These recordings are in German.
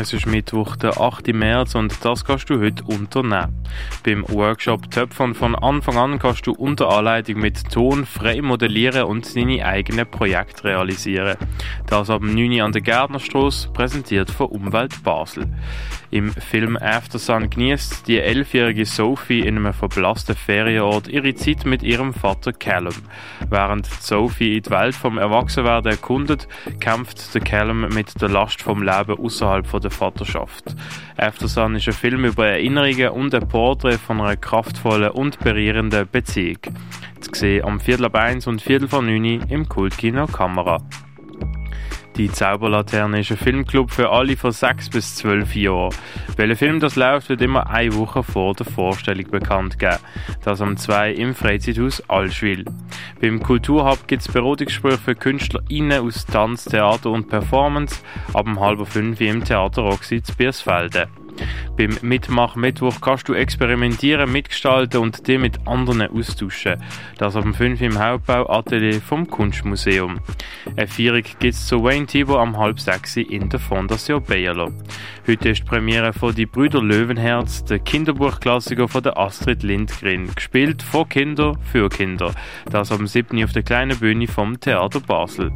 Es ist Mittwoch, der 8. März und das kannst du heute unternehmen. Beim Workshop Töpfern von Anfang an kannst du unter Anleitung mit Ton frei modellieren und deine eigenen Projekte realisieren. Das ab 9 an der Gärtnerstraße, präsentiert von Umwelt Basel. Im Film After Sun genießt die elfjährige Sophie in einem verblassten Ferienort ihre Zeit mit ihrem Vater Callum. Während Sophie in die Welt vom Erwachsenwerden erkundet, kämpft der Callum mit der Last vom Leben außerhalb der Vaterschaft. After Sun ist ein Film über Erinnerungen und ein Porträt von einer kraftvollen und berührenden Beziehung. Zu sehen am Viertel ab 1 und Viertel vor 9 im Kultkino Kamera. Die Zauberlaterne ist ein Filmclub für alle von 6 bis 12 Jahren. Welcher Film das läuft, wird immer eine Woche vor der Vorstellung bekannt geben. Das am 2 im Freizeithaus Allschwil. Beim Kulturhub gibt es Beratungsgespräche für KünstlerInnen aus Tanz, Theater und Performance ab um halb fünf im Theater Roxy zu Biersfelde. Beim Mitmach-Mittwoch kannst du experimentieren, mitgestalten und dich mit anderen austauschen. Das ab 5 im Hauptbau Atelier vom Kunstmuseum. Eine Feierung gibt es zu Wayne Tibo am halb sechs in der Fondation Bayerlo. Heute ist die Premiere von Die Brüder Löwenherz, der Kinderbuchklassiker von der Astrid Lindgren, gespielt von Kinder für Kinder. Das am 7. auf der kleinen Bühne vom Theater Basel.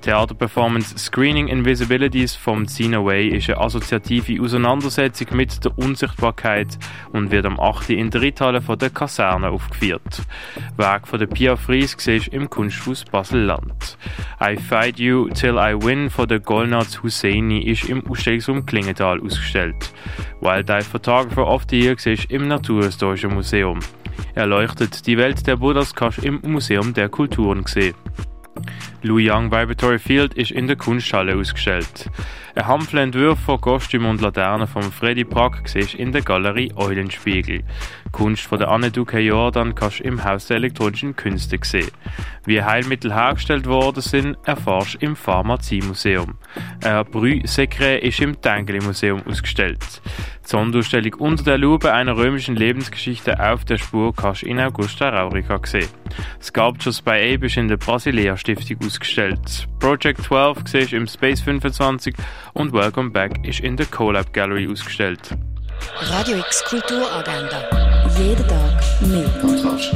Theaterperformance Screening Invisibilities vom Scene Way ist eine assoziative Auseinandersetzung mit der Unsichtbarkeit und wird am 8. in der Ritthalle von der Kaserne aufgeführt. Werk von der Pia Fries siehst im Kunsthaus Basel-Land. I Fight You Till I Win von der Golnaz Husseini ist im Ausstellungsraum Klingenthal ausgestellt. Wildlife Photographer of the Year siehst im Naturhistorischen Museum. Er leuchtet die Welt der Buddhas kannst im Museum der Kulturen sehen. Lou Young Vibratory Field ist in der Kunsthalle ausgestellt. Ein Hampfle Entwurf von Kostüm und Laternen von Freddy Prack siehst in der Galerie Eulenspiegel. Kunst von der Anne Duque Jordan kannst du im Haus der elektronischen Künste sehen. Wie Heilmittel hergestellt worden sind, erfährst du im Pharmaziemuseum. Ein Brühsekret ist im Tengeli Museum ausgestellt. Die Sonderausstellung Unter der Lupe einer römischen Lebensgeschichte auf der Spur kannst du in Augusta Raurica sehen. Sculptures by Abe ist in der Brasilia Stiftung ausgestellt. Project 12 siehst im Space 25 und Welcome Back ist in der Collab Gallery ausgestellt. Radio X Kulturagenda. Jeden Tag mehr. Kontrast.